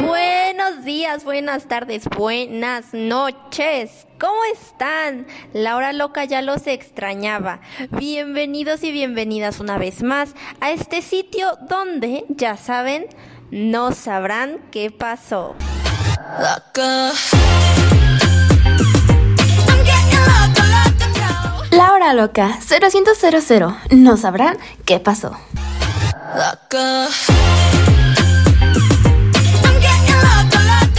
Buenos días, buenas tardes, buenas noches. ¿Cómo están? La hora loca ya los extrañaba. Bienvenidos y bienvenidas una vez más a este sitio donde, ya saben, no sabrán qué pasó. La hora loca 0100 no sabrán qué pasó.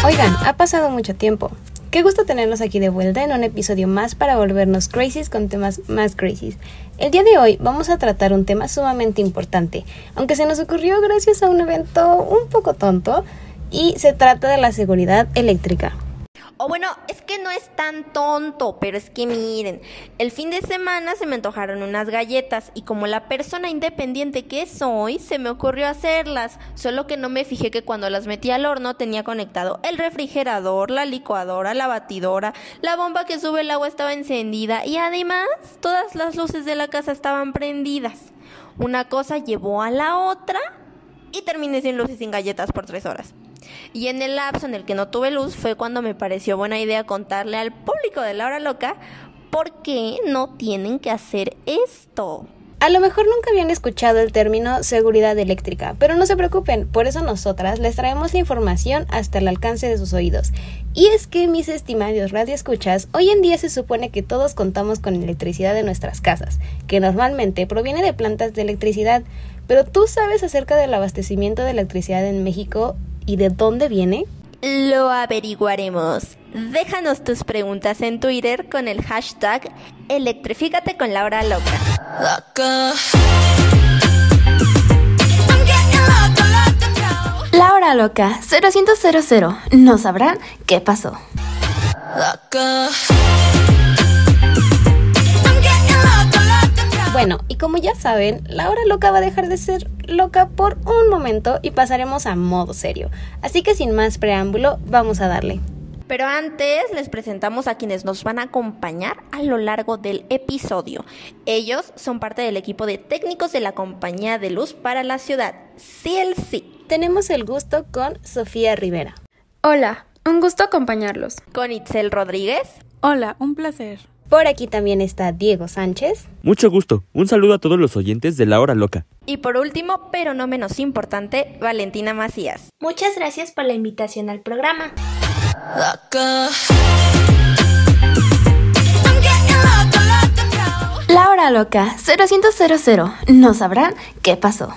Oigan, ha pasado mucho tiempo. Qué gusto tenernos aquí de vuelta en un episodio más para volvernos crazies con temas más crazies. El día de hoy vamos a tratar un tema sumamente importante, aunque se nos ocurrió gracias a un evento un poco tonto, y se trata de la seguridad eléctrica. O bueno, es que no es tan tonto, pero es que miren, el fin de semana se me antojaron unas galletas y como la persona independiente que soy, se me ocurrió hacerlas, solo que no me fijé que cuando las metí al horno tenía conectado el refrigerador, la licuadora, la batidora, la bomba que sube el agua estaba encendida y además todas las luces de la casa estaban prendidas. Una cosa llevó a la otra y terminé sin luces y sin galletas por tres horas. Y en el lapso en el que no tuve luz fue cuando me pareció buena idea contarle al público de la hora loca por qué no tienen que hacer esto. A lo mejor nunca habían escuchado el término seguridad eléctrica, pero no se preocupen, por eso nosotras les traemos la información hasta el alcance de sus oídos. Y es que, mis estimados radioescuchas, hoy en día se supone que todos contamos con electricidad en nuestras casas, que normalmente proviene de plantas de electricidad, pero ¿tú sabes acerca del abastecimiento de electricidad en México y de dónde viene? Lo averiguaremos. Déjanos tus preguntas en Twitter con el hashtag Electrifícate con Laura Loca. La hora loca 0100 no sabrán qué pasó. Bueno, y como ya saben, la hora loca va a dejar de ser loca por un momento y pasaremos a modo serio. Así que sin más preámbulo, vamos a darle. Pero antes les presentamos a quienes nos van a acompañar a lo largo del episodio. Ellos son parte del equipo de técnicos de la Compañía de Luz para la Ciudad, CLC. Tenemos el gusto con Sofía Rivera. Hola, un gusto acompañarlos. Con Itzel Rodríguez. Hola, un placer. Por aquí también está Diego Sánchez. Mucho gusto. Un saludo a todos los oyentes de La Hora Loca. Y por último, pero no menos importante, Valentina Macías. Muchas gracias por la invitación al programa. La hora loca 0100 no sabrán qué pasó.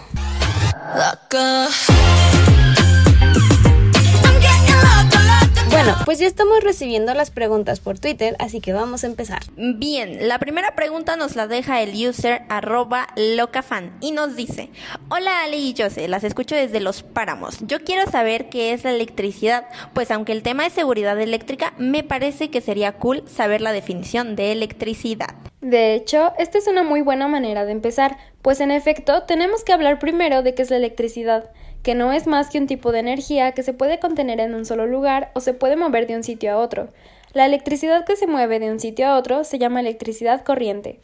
Bueno, pues ya estamos recibiendo las preguntas por Twitter, así que vamos a empezar. Bien, la primera pregunta nos la deja el user arroba locafan y nos dice, hola Ali y Jose, las escucho desde Los Páramos. Yo quiero saber qué es la electricidad, pues aunque el tema es seguridad eléctrica, me parece que sería cool saber la definición de electricidad. De hecho, esta es una muy buena manera de empezar, pues en efecto tenemos que hablar primero de qué es la electricidad que no es más que un tipo de energía que se puede contener en un solo lugar o se puede mover de un sitio a otro. La electricidad que se mueve de un sitio a otro se llama electricidad corriente.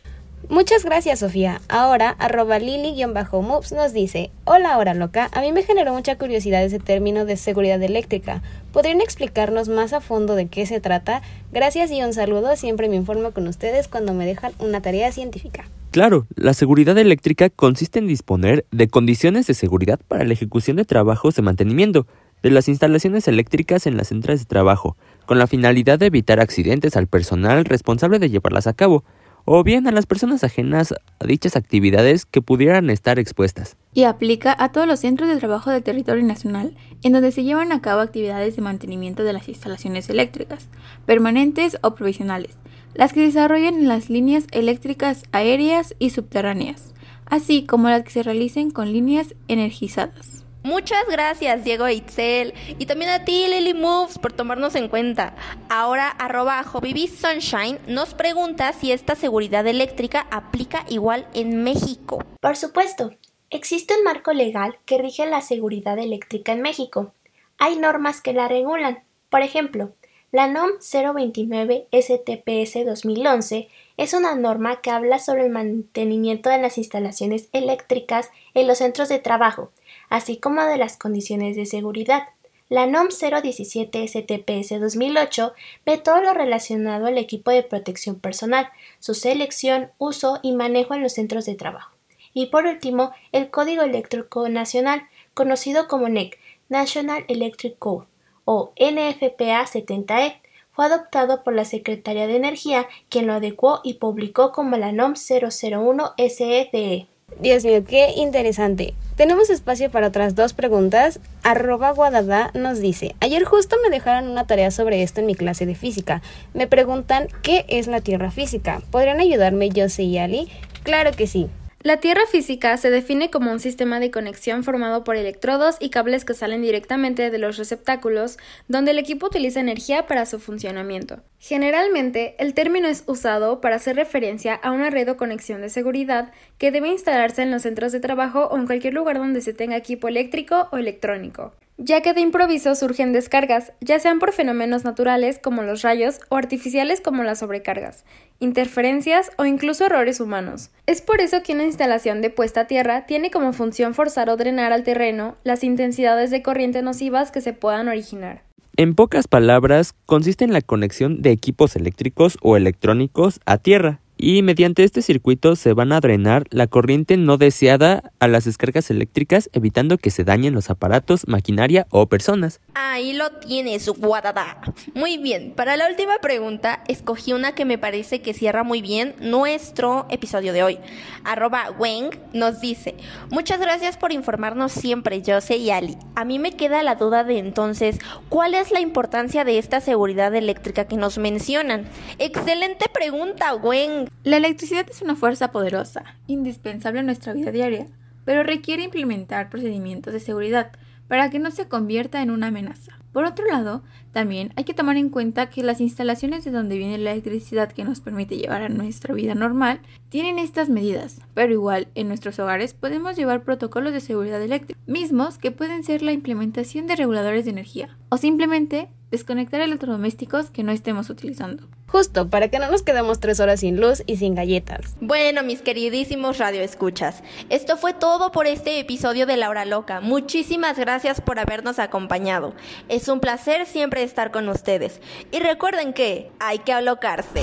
Muchas gracias, Sofía. Ahora, arroba lili-moves nos dice, Hola, hora loca, a mí me generó mucha curiosidad ese término de seguridad eléctrica. ¿Podrían explicarnos más a fondo de qué se trata? Gracias y un saludo, siempre me informo con ustedes cuando me dejan una tarea científica. Claro, la seguridad eléctrica consiste en disponer de condiciones de seguridad para la ejecución de trabajos de mantenimiento de las instalaciones eléctricas en las centros de trabajo, con la finalidad de evitar accidentes al personal responsable de llevarlas a cabo, o bien a las personas ajenas a dichas actividades que pudieran estar expuestas. Y aplica a todos los centros de trabajo del territorio nacional en donde se llevan a cabo actividades de mantenimiento de las instalaciones eléctricas, permanentes o provisionales, las que se desarrollan en las líneas eléctricas aéreas y subterráneas, así como las que se realicen con líneas energizadas. Muchas gracias, Diego e Itzel. Y también a ti, Lily Moves, por tomarnos en cuenta. Ahora, arroba Sunshine nos pregunta si esta seguridad eléctrica aplica igual en México. Por supuesto, existe un marco legal que rige la seguridad eléctrica en México. Hay normas que la regulan. Por ejemplo, la NOM 029 STPS 2011 Es una norma que habla sobre el mantenimiento de las instalaciones eléctricas en los centros de trabajo, así como de las condiciones de seguridad. La NOM 017 STPS 2008 ve todo lo relacionado al equipo de protección personal, su selección, uso y manejo en los centros de trabajo. Y por último, el Código Eléctrico Nacional, conocido como NEC, National Electric Code, o NFPA 70E, fue adoptado por la Secretaría de Energía, quien lo adecuó y publicó como la NOM 001 SEDE. Dios mío, qué interesante. Tenemos espacio para otras dos preguntas. Arroba Guadada nos dice, ayer justo me dejaron una tarea sobre esto en mi clase de física. Me preguntan qué es la Tierra física. ¿Podrían ayudarme Jose y Ali? Claro que sí. La Tierra física se define como un sistema de conexión formado por electrodos y cables que salen directamente de los receptáculos, donde el equipo utiliza energía para su funcionamiento. Generalmente, el término es usado para hacer referencia a una red o conexión de seguridad que debe instalarse en los centros de trabajo o en cualquier lugar donde se tenga equipo eléctrico o electrónico ya que de improviso surgen descargas, ya sean por fenómenos naturales como los rayos o artificiales como las sobrecargas, interferencias o incluso errores humanos. Es por eso que una instalación de puesta a tierra tiene como función forzar o drenar al terreno las intensidades de corriente nocivas que se puedan originar. En pocas palabras, consiste en la conexión de equipos eléctricos o electrónicos a tierra, y mediante este circuito se van a drenar la corriente no deseada a las descargas eléctricas evitando que se dañen los aparatos, maquinaria o personas. Ahí lo tienes, guadada. Muy bien, para la última pregunta escogí una que me parece que cierra muy bien nuestro episodio de hoy. Arroba Weng nos dice, muchas gracias por informarnos siempre, Jose y Ali. A mí me queda la duda de entonces, ¿cuál es la importancia de esta seguridad eléctrica que nos mencionan? Excelente pregunta, Weng. La electricidad es una fuerza poderosa, indispensable en nuestra vida diaria, pero requiere implementar procedimientos de seguridad para que no se convierta en una amenaza. Por otro lado, también hay que tomar en cuenta que las instalaciones de donde viene la electricidad que nos permite llevar a nuestra vida normal tienen estas medidas, pero igual en nuestros hogares podemos llevar protocolos de seguridad eléctrica, mismos que pueden ser la implementación de reguladores de energía o simplemente desconectar electrodomésticos que no estemos utilizando. Justo, para que no nos quedemos tres horas sin luz y sin galletas. Bueno, mis queridísimos radioescuchas, esto fue todo por este episodio de La Hora Loca. Muchísimas gracias por habernos acompañado. Es un placer siempre estar con ustedes. Y recuerden que hay que alocarse.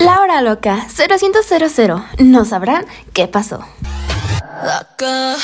La hora loca 0100 no sabrán qué pasó. Loca.